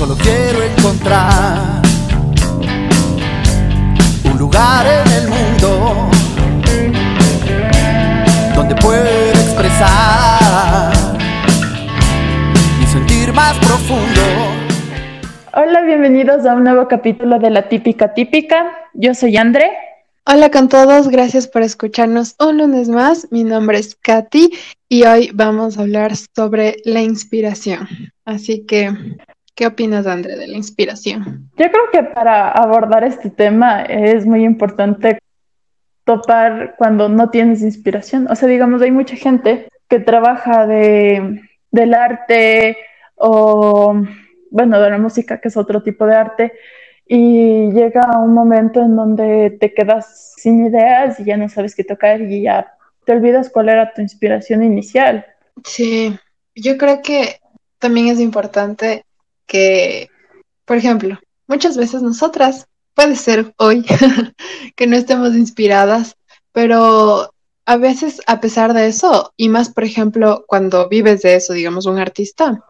Solo quiero encontrar un lugar en el mundo donde pueda expresar mi sentir más profundo. Hola, bienvenidos a un nuevo capítulo de La Típica Típica. Yo soy André. Hola con todos, gracias por escucharnos un lunes más. Mi nombre es Katy y hoy vamos a hablar sobre la inspiración. Así que, ¿qué opinas, André, de la inspiración? Yo creo que para abordar este tema es muy importante topar cuando no tienes inspiración. O sea, digamos, hay mucha gente que trabaja de, del arte o, bueno, de la música, que es otro tipo de arte, y llega un momento en donde te quedas sin ideas y ya no sabes qué tocar y ya te olvidas cuál era tu inspiración inicial. Sí, yo creo que también es importante que, por ejemplo, muchas veces nosotras, puede ser hoy, que no estemos inspiradas, pero a veces a pesar de eso, y más por ejemplo cuando vives de eso, digamos, un artista,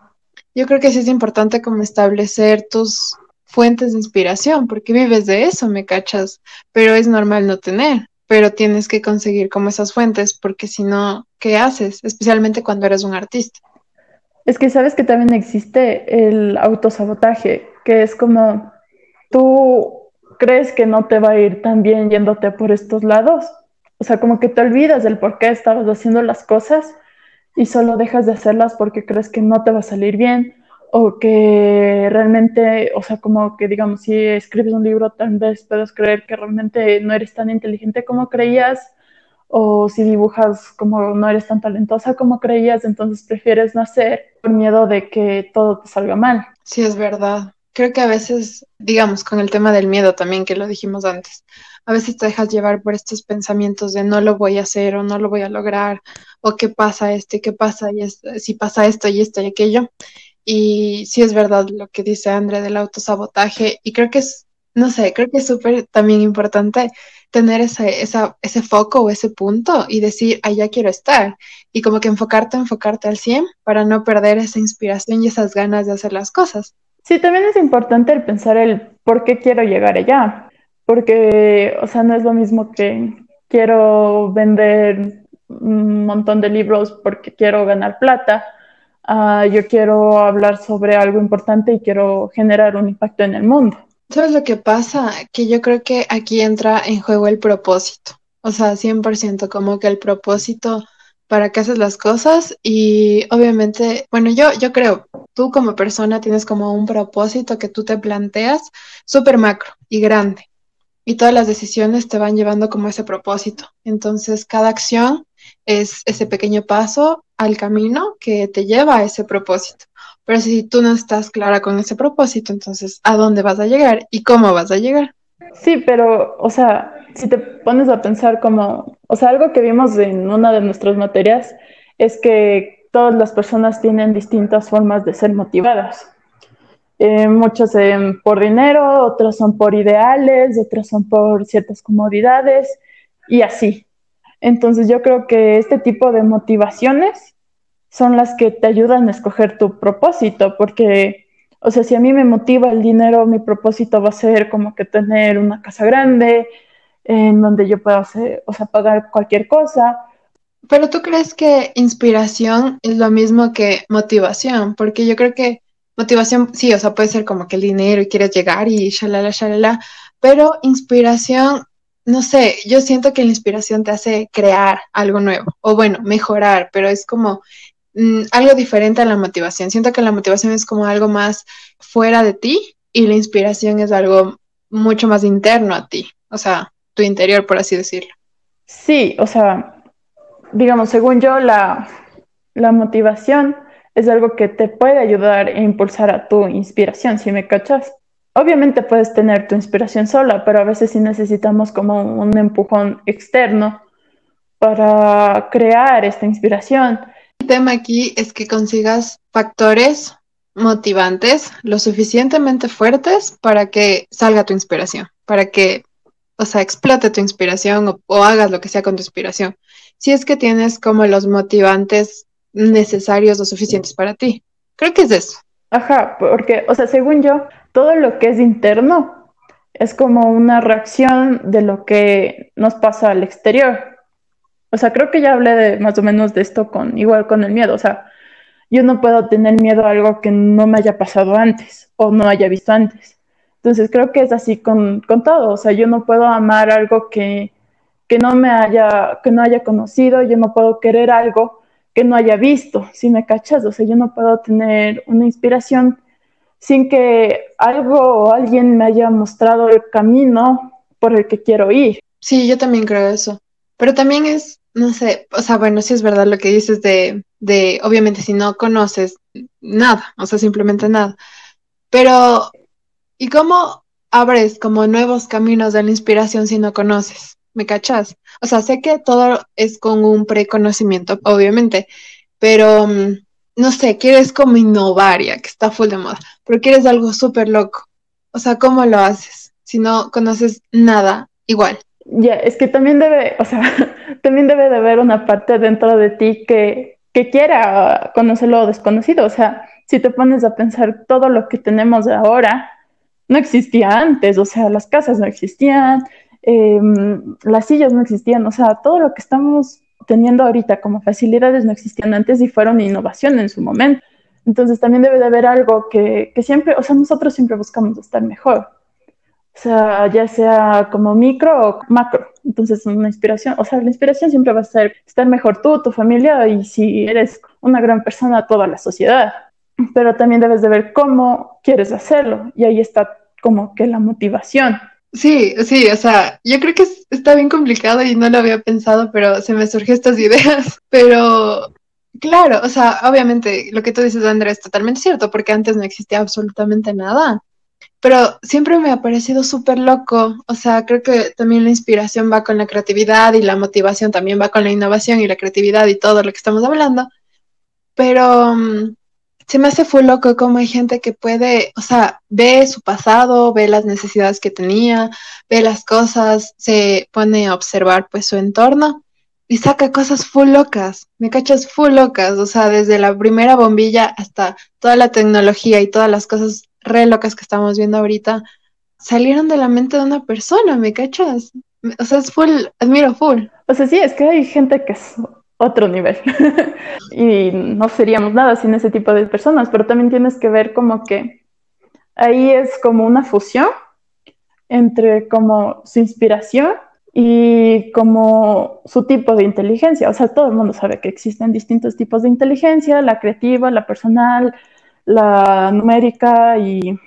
yo creo que sí es importante como establecer tus fuentes de inspiración, porque vives de eso, me cachas, pero es normal no tener, pero tienes que conseguir como esas fuentes, porque si no, ¿qué haces? Especialmente cuando eres un artista. Es que sabes que también existe el autosabotaje, que es como tú crees que no te va a ir tan bien yéndote por estos lados, o sea, como que te olvidas del por qué estabas haciendo las cosas y solo dejas de hacerlas porque crees que no te va a salir bien o que realmente, o sea, como que digamos, si escribes un libro, tal vez puedas creer que realmente no eres tan inteligente como creías, o si dibujas como no eres tan talentosa como creías, entonces prefieres no hacer por miedo de que todo te salga mal. Sí, es verdad. Creo que a veces, digamos, con el tema del miedo también, que lo dijimos antes, a veces te dejas llevar por estos pensamientos de no lo voy a hacer o no lo voy a lograr, o qué pasa esto y qué pasa y si pasa esto y esto y aquello. Y sí es verdad lo que dice André del autosabotaje y creo que es, no sé, creo que es súper también importante tener ese, esa, ese foco o ese punto y decir, allá quiero estar. Y como que enfocarte, enfocarte al 100 para no perder esa inspiración y esas ganas de hacer las cosas. Sí, también es importante el pensar el por qué quiero llegar allá. Porque, o sea, no es lo mismo que quiero vender un montón de libros porque quiero ganar plata Ah, yo quiero hablar sobre algo importante y quiero generar un impacto en el mundo. ¿Sabes lo que pasa? Que yo creo que aquí entra en juego el propósito. O sea, 100% como que el propósito para que haces las cosas y obviamente, bueno, yo, yo creo, tú como persona tienes como un propósito que tú te planteas súper macro y grande y todas las decisiones te van llevando como ese propósito. Entonces, cada acción es ese pequeño paso al camino que te lleva a ese propósito. Pero si tú no estás clara con ese propósito, entonces, ¿a dónde vas a llegar y cómo vas a llegar? Sí, pero, o sea, si te pones a pensar como, o sea, algo que vimos en una de nuestras materias es que todas las personas tienen distintas formas de ser motivadas. Eh, muchos son por dinero, otros son por ideales, otros son por ciertas comodidades y así. Entonces yo creo que este tipo de motivaciones son las que te ayudan a escoger tu propósito, porque, o sea, si a mí me motiva el dinero, mi propósito va a ser como que tener una casa grande en donde yo pueda hacer, o sea, pagar cualquier cosa. Pero tú crees que inspiración es lo mismo que motivación, porque yo creo que motivación, sí, o sea, puede ser como que el dinero y quieres llegar y shalala, shalala, pero inspiración no sé, yo siento que la inspiración te hace crear algo nuevo, o bueno, mejorar, pero es como mm, algo diferente a la motivación. Siento que la motivación es como algo más fuera de ti y la inspiración es algo mucho más interno a ti, o sea, tu interior, por así decirlo. Sí, o sea, digamos, según yo, la, la motivación es algo que te puede ayudar e impulsar a tu inspiración, si me cachas obviamente puedes tener tu inspiración sola, pero a veces sí necesitamos como un empujón externo para crear esta inspiración. El tema aquí es que consigas factores motivantes lo suficientemente fuertes para que salga tu inspiración, para que, o sea, explote tu inspiración o, o hagas lo que sea con tu inspiración. Si es que tienes como los motivantes necesarios o suficientes para ti. Creo que es eso. Ajá, porque, o sea, según yo, todo lo que es interno es como una reacción de lo que nos pasa al exterior. O sea, creo que ya hablé de, más o menos de esto con, igual con el miedo. O sea, yo no puedo tener miedo a algo que no me haya pasado antes o no haya visto antes. Entonces creo que es así con, con todo. O sea, yo no puedo amar algo que, que no me haya, que no haya conocido, yo no puedo querer algo que no haya visto, si me cachas, o sea, yo no puedo tener una inspiración sin que algo o alguien me haya mostrado el camino por el que quiero ir. Sí, yo también creo eso. Pero también es, no sé, o sea, bueno, sí es verdad lo que dices de, de, obviamente, si no conoces nada, o sea, simplemente nada. Pero, ¿y cómo abres como nuevos caminos de la inspiración si no conoces? ¿Me cachas? O sea, sé que todo es con un preconocimiento, obviamente, pero mm, no sé, quieres como innovar ya, que está full de moda, pero quieres algo súper loco. O sea, ¿cómo lo haces? Si no conoces nada, igual. Ya, es que también debe, o sea, también debe de haber una parte dentro de ti que, que quiera conocer lo desconocido. O sea, si te pones a pensar todo lo que tenemos ahora, no existía antes, o sea, las casas no existían, Em, las sillas no existían, o sea, todo lo que estamos teniendo ahorita como facilidades no existían antes y fueron innovación en su momento. Entonces también debe de haber algo que, que siempre, o sea, nosotros siempre buscamos estar mejor. O sea, ya sea como micro o macro. Entonces, una inspiración, o sea, la inspiración siempre va a ser estar mejor tú, tu familia y si eres una gran persona, toda la sociedad. Pero también debes de ver cómo quieres hacerlo y ahí está como que la motivación. Sí, sí, o sea, yo creo que está bien complicado y no lo había pensado, pero se me surgió estas ideas. Pero, claro, o sea, obviamente lo que tú dices, Andrés, es totalmente cierto, porque antes no existía absolutamente nada. Pero siempre me ha parecido súper loco. O sea, creo que también la inspiración va con la creatividad y la motivación también va con la innovación y la creatividad y todo lo que estamos hablando. Pero mm, se me hace full loco como hay gente que puede, o sea, ve su pasado, ve las necesidades que tenía, ve las cosas, se pone a observar pues su entorno y saca cosas full locas, me cachas full locas, o sea, desde la primera bombilla hasta toda la tecnología y todas las cosas re locas que estamos viendo ahorita, salieron de la mente de una persona, me cachas. O sea, es full, admiro full. O sea, sí, es que hay gente que es otro nivel. y no seríamos nada sin ese tipo de personas, pero también tienes que ver como que ahí es como una fusión entre como su inspiración y como su tipo de inteligencia. O sea, todo el mundo sabe que existen distintos tipos de inteligencia, la creativa, la personal, la numérica y,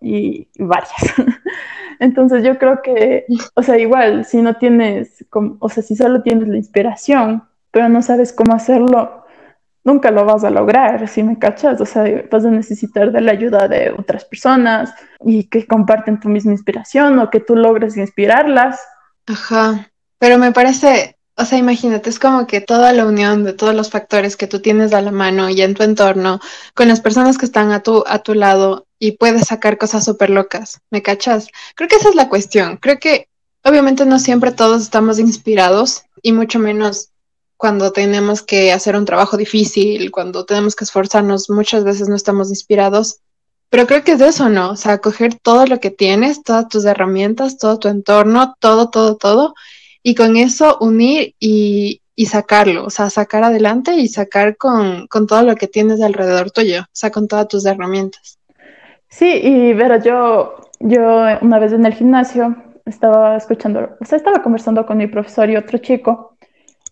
y varias. Entonces yo creo que, o sea, igual, si no tienes, o sea, si solo tienes la inspiración, pero no sabes cómo hacerlo, nunca lo vas a lograr, si me cachas, o sea, vas a necesitar de la ayuda de otras personas y que comparten tu misma inspiración o que tú logres inspirarlas. Ajá, pero me parece, o sea, imagínate, es como que toda la unión de todos los factores que tú tienes a la mano y en tu entorno, con las personas que están a tu, a tu lado y puedes sacar cosas súper locas, ¿me cachas? Creo que esa es la cuestión, creo que obviamente no siempre todos estamos inspirados y mucho menos cuando tenemos que hacer un trabajo difícil, cuando tenemos que esforzarnos, muchas veces no estamos inspirados. Pero creo que es eso, ¿no? O sea, coger todo lo que tienes, todas tus herramientas, todo tu entorno, todo, todo, todo, y con eso unir y, y sacarlo, o sea, sacar adelante y sacar con, con, todo lo que tienes alrededor tuyo, o sea, con todas tus herramientas. Sí, y Vera, yo, yo una vez en el gimnasio estaba escuchando, o sea, estaba conversando con mi profesor y otro chico,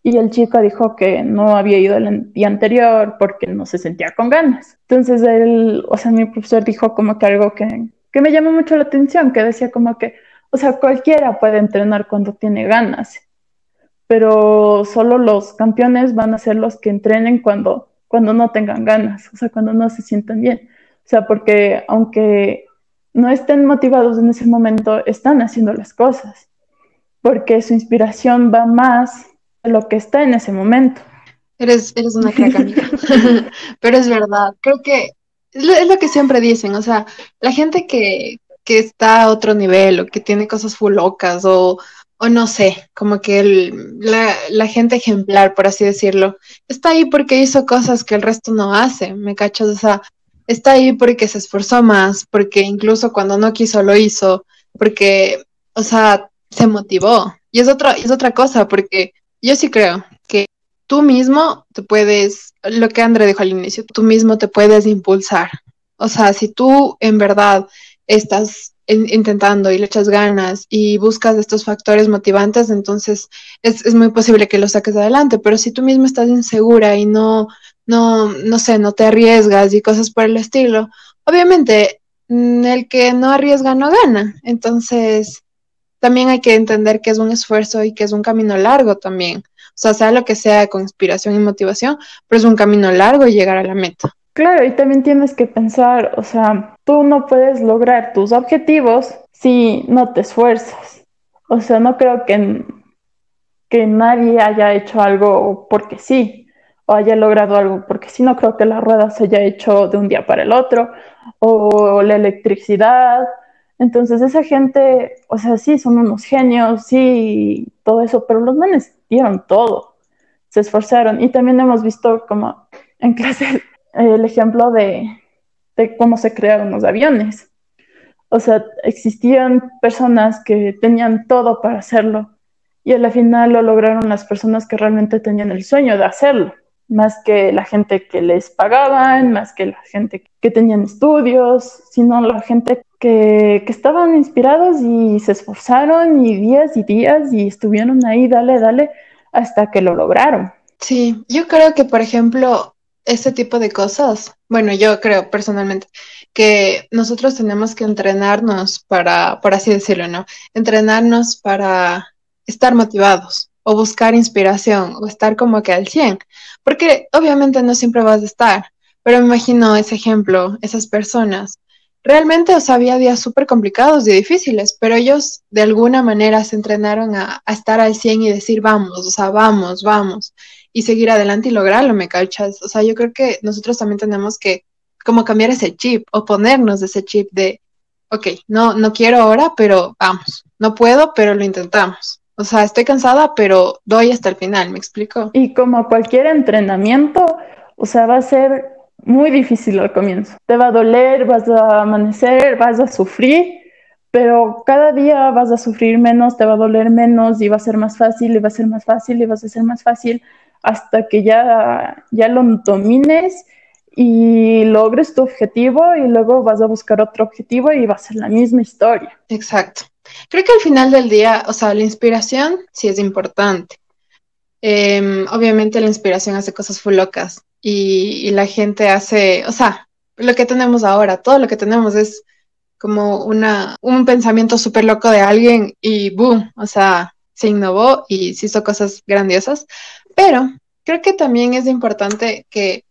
y el chico dijo que no había ido el día anterior porque no se sentía con ganas. Entonces él, o sea, mi profesor dijo como que algo que, que me llamó mucho la atención, que decía como que, o sea, cualquiera puede entrenar cuando tiene ganas, pero solo los campeones van a ser los que entrenen cuando, cuando no tengan ganas, o sea, cuando no se sientan bien. O sea, porque aunque no estén motivados en ese momento, están haciendo las cosas, porque su inspiración va más lo que está en ese momento. Eres, eres una crack, amiga. Pero es verdad, creo que es lo, que siempre dicen, o sea, la gente que, que, está a otro nivel o que tiene cosas full o, o no sé, como que el, la, la, gente ejemplar, por así decirlo, está ahí porque hizo cosas que el resto no hace, ¿me cachas? O sea, está ahí porque se esforzó más, porque incluso cuando no quiso lo hizo, porque, o sea, se motivó. Y es otra, es otra cosa, porque yo sí creo que tú mismo te puedes, lo que André dijo al inicio, tú mismo te puedes impulsar. O sea, si tú en verdad estás intentando y le echas ganas y buscas estos factores motivantes, entonces es, es, muy posible que lo saques adelante. Pero si tú mismo estás insegura y no, no, no sé, no te arriesgas y cosas por el estilo, obviamente mm, el que no arriesga no gana. Entonces, también hay que entender que es un esfuerzo y que es un camino largo también. O sea, sea lo que sea con inspiración y motivación, pero es un camino largo llegar a la meta. Claro, y también tienes que pensar, o sea, tú no puedes lograr tus objetivos si no te esfuerzas. O sea, no creo que, que nadie haya hecho algo porque sí, o haya logrado algo porque sí, no creo que la rueda se haya hecho de un día para el otro, o la electricidad, entonces esa gente, o sea, sí, son unos genios, sí, todo eso, pero los manes dieron todo, se esforzaron. Y también hemos visto como en clase el ejemplo de, de cómo se crearon los aviones. O sea, existían personas que tenían todo para hacerlo y a la final lo lograron las personas que realmente tenían el sueño de hacerlo más que la gente que les pagaban, más que la gente que tenían estudios, sino la gente que, que, estaban inspirados y se esforzaron y días y días y estuvieron ahí, dale, dale, hasta que lo lograron. Sí, yo creo que, por ejemplo, este tipo de cosas, bueno, yo creo personalmente que nosotros tenemos que entrenarnos para, por así decirlo, ¿no? Entrenarnos para estar motivados o buscar inspiración o estar como que al 100, porque obviamente no siempre vas a estar, pero me imagino ese ejemplo, esas personas. Realmente, o sea, había días súper complicados y difíciles, pero ellos de alguna manera se entrenaron a, estar al 100 y decir, vamos, o sea, vamos, vamos, y seguir adelante y lograrlo, ¿me cachas? O sea, yo creo que nosotros también tenemos que como cambiar ese chip o ponernos ese chip de, ok, no, no quiero ahora, pero vamos, no puedo, pero lo intentamos. O sea, estoy cansada, pero doy hasta el final, ¿me explico? Y como cualquier entrenamiento, o sea, va a ser muy difícil al comienzo. Te va a doler, vas a amanecer, vas a sufrir, pero cada día vas a sufrir menos, te va a doler menos y va a ser más fácil y va a ser más fácil y vas a ser más fácil hasta que ya, ya lo domines y logres tu objetivo y luego vas a buscar otro objetivo y va a ser la misma historia. Exacto. Creo que al final del día, o sea, la inspiración sí es importante. Eh, obviamente la inspiración hace cosas full locas y, y, la gente hace, o sea, lo que tenemos ahora, todo lo que tenemos es como una, un pensamiento súper loco de alguien y boom, o sea, se innovó y se hizo cosas grandiosas, pero creo que también es importante que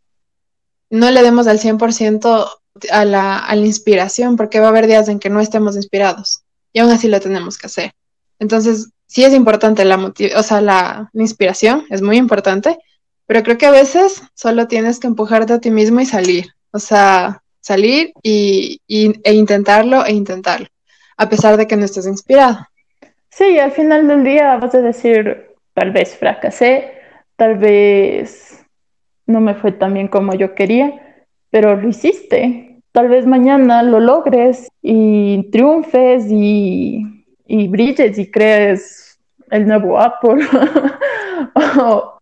no le demos al 100% a la, a la inspiración, porque va a haber días en que no estemos inspirados y aún así lo tenemos que hacer. Entonces, sí es importante la, o sea, la, inspiración, es muy importante, pero creo que a veces solo tienes que empujarte a ti mismo y salir, o sea, salir y, y, e intentarlo e intentarlo, a pesar de que no estés inspirado. Sí, al final del día vas a decir, tal vez fracasé, tal vez no me fue tan bien como yo quería, pero lo hiciste, tal vez mañana lo logres y triunfes y, y brilles y crees el nuevo Apple o,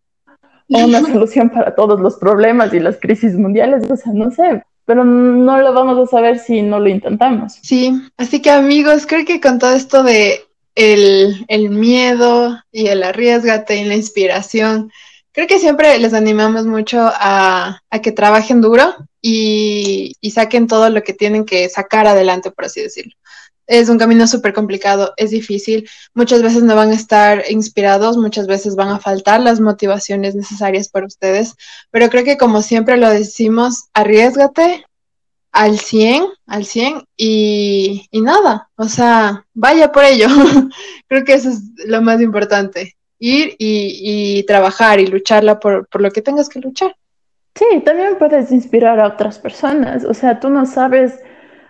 una solución para todos los problemas y las crisis mundiales, o sea, no sé, pero no lo vamos a saber si no lo intentamos. Sí, así que amigos, creo que con todo esto de el, el miedo y el arriesgate y la inspiración, creo que siempre les animamos mucho a, que trabajen duro y, saquen todo lo que tienen que sacar adelante, por así decirlo. Es un camino súper complicado, es difícil, muchas veces no van a estar inspirados, muchas veces van a faltar las motivaciones necesarias para ustedes, pero creo que como siempre lo decimos, arriesgate al 100, al 100 y, y nada, o sea, vaya por ello. creo que eso es lo más importante ir y, trabajar y lucharla por, lo que tengas que luchar. Sí, también puedes inspirar a otras personas. O sea, tú no sabes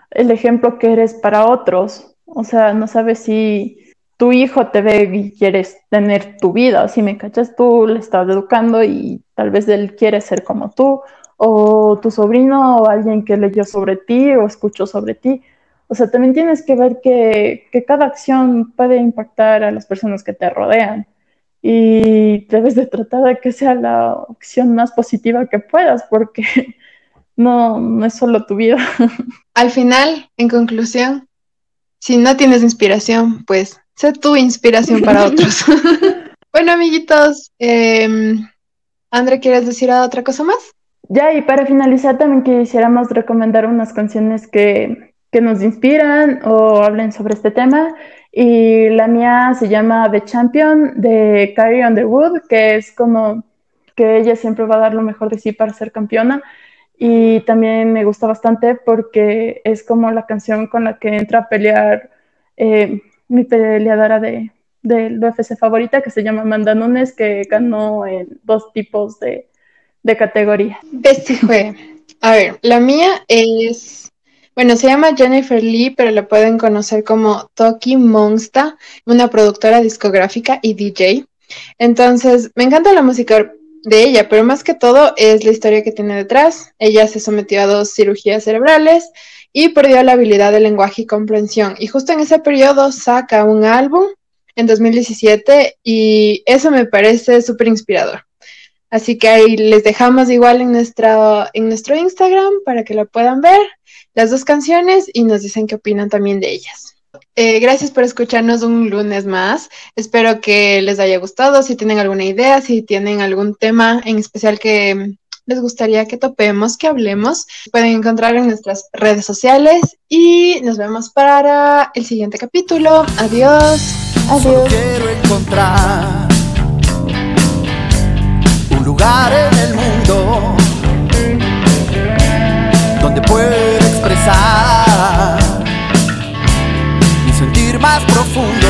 el ejemplo que eres para otros. O sea, no sabes si tu hijo te ve y quieres tener tu vida. Si me cachas, tú le estás educando y tal vez él quiere ser como tú. o tu sobrino o alguien que leyó sobre ti o escuchó sobre ti. O sea, también tienes que ver que cada acción puede impactar a las personas que te rodean y debes de tratar de que sea la opción más positiva que puedas porque no, no es solo tu vida. Al final, en conclusión, si no tienes inspiración, pues sé tu inspiración para otros. bueno, amiguitos, eh, André, ¿quieres decir otra cosa más? Ya, y para finalizar también quisiéramos recomendar unas canciones que, que nos inspiran o hablen sobre este tema. Y la mía se llama The Champion de Carrie Underwood, que es como que ella siempre va a dar lo mejor de sí para ser campeona. Y también me gusta bastante porque es como la canción con la que entra a pelear eh, mi peleadora de, del UFC favorita, que se llama Amanda Nunes, que ganó en dos tipos de, de categorías. Este fue. A ver, la mía es. Bueno, se llama Jennifer Lee, pero la pueden conocer como Toki Monsta, una productora discográfica y DJ. Entonces, me encanta la música de ella, pero más que todo es la historia que tiene detrás. Ella se sometió a dos cirugías cerebrales y perdió la habilidad de lenguaje y comprensión. Y justo en ese periodo saca un álbum en 2017 y eso me parece súper inspirador. Así que ahí les dejamos igual en, nuestra, en nuestro Instagram para que lo puedan ver, las dos canciones y nos dicen qué opinan también de ellas. Eh, gracias por escucharnos un lunes más. Espero que les haya gustado. Si tienen alguna idea, si tienen algún tema en especial que les gustaría que topemos, que hablemos, pueden encontrar en nuestras redes sociales y nos vemos para el siguiente capítulo. Adiós. Adiós. quiero encontrar un lugar en el mundo donde pueda expresar mi sentir más profundo.